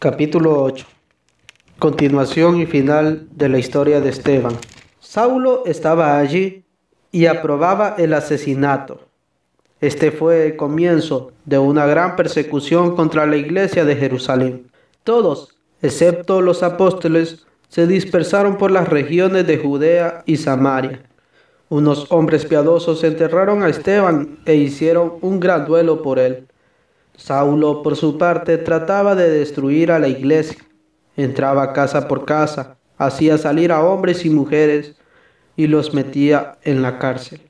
Capítulo 8. Continuación y final de la historia de Esteban. Saulo estaba allí y aprobaba el asesinato. Este fue el comienzo de una gran persecución contra la iglesia de Jerusalén. Todos, excepto los apóstoles, se dispersaron por las regiones de Judea y Samaria. Unos hombres piadosos enterraron a Esteban e hicieron un gran duelo por él. Saulo, por su parte, trataba de destruir a la iglesia. Entraba casa por casa, hacía salir a hombres y mujeres y los metía en la cárcel.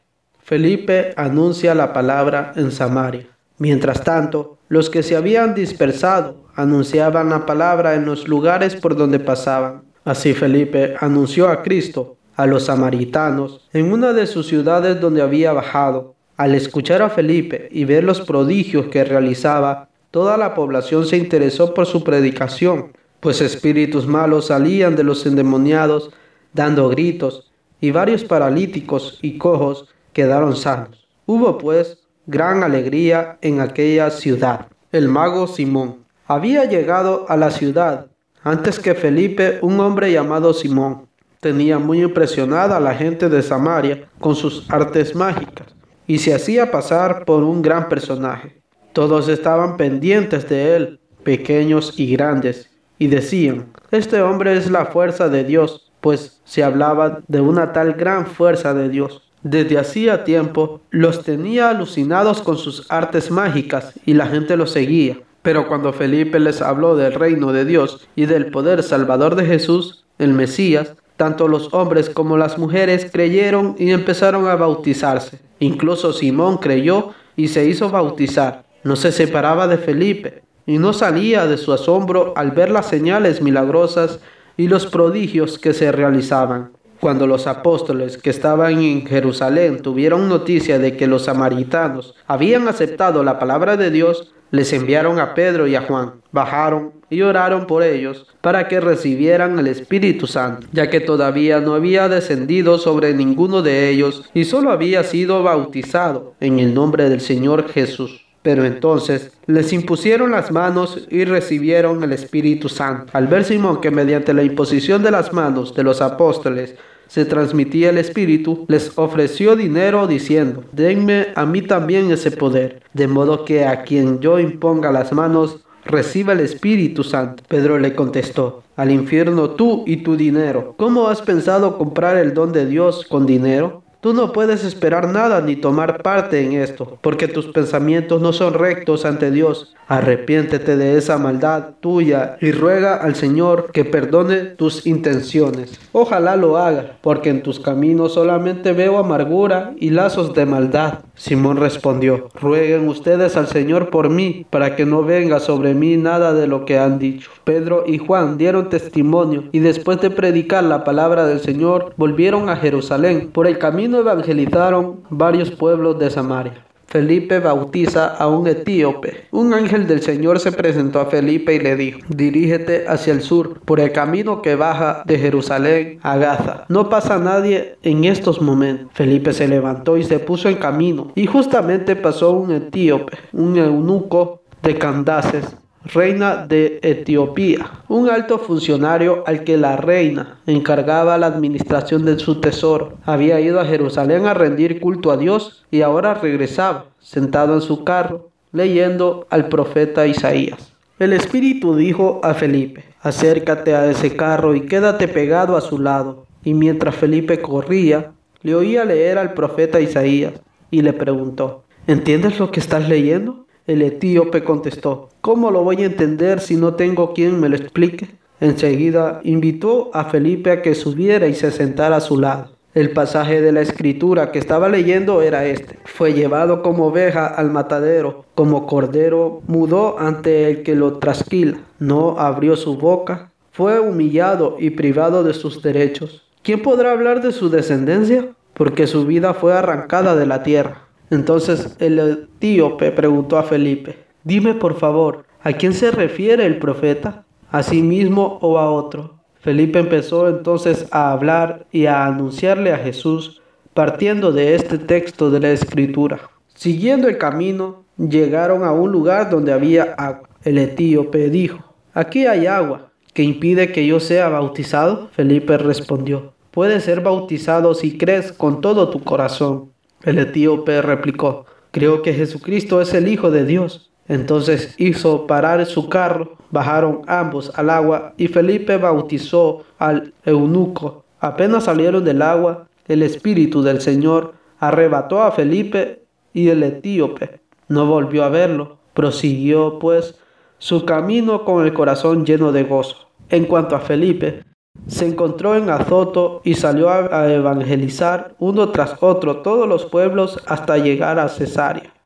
Felipe anuncia la palabra en Samaria. Mientras tanto, los que se habían dispersado anunciaban la palabra en los lugares por donde pasaban. Así Felipe anunció a Cristo a los samaritanos en una de sus ciudades donde había bajado al escuchar a Felipe y ver los prodigios que realizaba, toda la población se interesó por su predicación, pues espíritus malos salían de los endemoniados dando gritos, y varios paralíticos y cojos quedaron sanos. Hubo pues gran alegría en aquella ciudad. El mago Simón había llegado a la ciudad antes que Felipe, un hombre llamado Simón. Tenía muy impresionada a la gente de Samaria con sus artes mágicas y se hacía pasar por un gran personaje. Todos estaban pendientes de él, pequeños y grandes, y decían, este hombre es la fuerza de Dios, pues se hablaba de una tal gran fuerza de Dios. Desde hacía tiempo los tenía alucinados con sus artes mágicas y la gente los seguía. Pero cuando Felipe les habló del reino de Dios y del poder salvador de Jesús, el Mesías, tanto los hombres como las mujeres creyeron y empezaron a bautizarse. Incluso Simón creyó y se hizo bautizar. No se separaba de Felipe y no salía de su asombro al ver las señales milagrosas y los prodigios que se realizaban. Cuando los apóstoles que estaban en Jerusalén tuvieron noticia de que los samaritanos habían aceptado la palabra de Dios, les enviaron a Pedro y a Juan, bajaron y oraron por ellos para que recibieran el Espíritu Santo, ya que todavía no había descendido sobre ninguno de ellos y solo había sido bautizado en el nombre del Señor Jesús. Pero entonces les impusieron las manos y recibieron el Espíritu Santo. Al ver Simón que mediante la imposición de las manos de los apóstoles se transmitía el Espíritu, les ofreció dinero diciendo, denme a mí también ese poder, de modo que a quien yo imponga las manos reciba el Espíritu Santo. Pedro le contestó, al infierno tú y tu dinero. ¿Cómo has pensado comprar el don de Dios con dinero? Tú no puedes esperar nada ni tomar parte en esto, porque tus pensamientos no son rectos ante Dios. Arrepiéntete de esa maldad tuya y ruega al Señor que perdone tus intenciones. Ojalá lo haga, porque en tus caminos solamente veo amargura y lazos de maldad. Simón respondió, rueguen ustedes al Señor por mí, para que no venga sobre mí nada de lo que han dicho. Pedro y Juan dieron testimonio y después de predicar la palabra del Señor, volvieron a Jerusalén. Por el camino evangelizaron varios pueblos de Samaria. Felipe bautiza a un etíope. Un ángel del Señor se presentó a Felipe y le dijo, dirígete hacia el sur, por el camino que baja de Jerusalén a Gaza. No pasa nadie en estos momentos. Felipe se levantó y se puso en camino, y justamente pasó un etíope, un eunuco de Candaces, reina de Etiopía, un alto funcionario al que la reina encargaba la administración de su tesoro. Había ido a Jerusalén a rendir culto a Dios y ahora regresaba, sentado en su carro, leyendo al profeta Isaías. El Espíritu dijo a Felipe, acércate a ese carro y quédate pegado a su lado. Y mientras Felipe corría, le oía leer al profeta Isaías y le preguntó, ¿entiendes lo que estás leyendo? El etíope contestó, ¿cómo lo voy a entender si no tengo quien me lo explique? Enseguida invitó a Felipe a que subiera y se sentara a su lado. El pasaje de la escritura que estaba leyendo era este. Fue llevado como oveja al matadero, como cordero mudó ante el que lo trasquila. No abrió su boca, fue humillado y privado de sus derechos. ¿Quién podrá hablar de su descendencia? Porque su vida fue arrancada de la tierra. Entonces el etíope preguntó a Felipe, dime por favor, ¿a quién se refiere el profeta? ¿A sí mismo o a otro? Felipe empezó entonces a hablar y a anunciarle a Jesús partiendo de este texto de la escritura. Siguiendo el camino, llegaron a un lugar donde había agua. El etíope dijo, aquí hay agua, que impide que yo sea bautizado. Felipe respondió, puedes ser bautizado si crees con todo tu corazón. El etíope replicó, creo que Jesucristo es el Hijo de Dios. Entonces hizo parar su carro, bajaron ambos al agua y Felipe bautizó al eunuco. Apenas salieron del agua, el Espíritu del Señor arrebató a Felipe y el etíope no volvió a verlo. Prosiguió, pues, su camino con el corazón lleno de gozo. En cuanto a Felipe, se encontró en Azoto y salió a evangelizar uno tras otro todos los pueblos hasta llegar a Cesarea.